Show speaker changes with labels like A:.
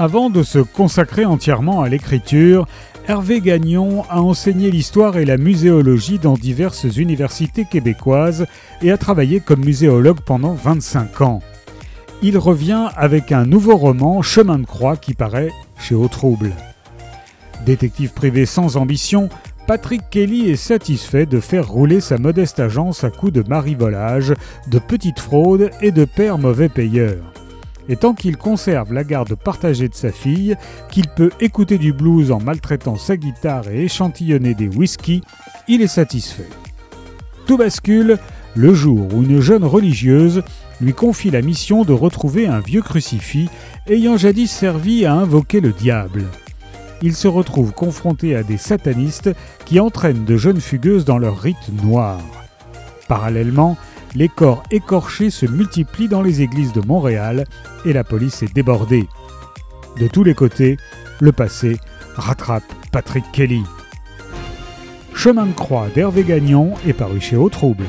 A: Avant de se consacrer entièrement à l'écriture, Hervé Gagnon a enseigné l'histoire et la muséologie dans diverses universités québécoises et a travaillé comme muséologue pendant 25 ans. Il revient avec un nouveau roman, Chemin de croix, qui paraît chez Au Trouble. Détective privé sans ambition, Patrick Kelly est satisfait de faire rouler sa modeste agence à coups de marivolage, de petites fraudes et de pères mauvais payeurs. Et tant qu'il conserve la garde partagée de sa fille, qu'il peut écouter du blues en maltraitant sa guitare et échantillonner des whisky, il est satisfait. Tout bascule le jour où une jeune religieuse lui confie la mission de retrouver un vieux crucifix ayant jadis servi à invoquer le diable. Il se retrouve confronté à des satanistes qui entraînent de jeunes fugueuses dans leur rite noir. Parallèlement, les corps écorchés se multiplient dans les églises de Montréal et la police est débordée. De tous les côtés, le passé rattrape Patrick Kelly. Chemin de croix d'Hervé Gagnon est paru chez Au Trouble.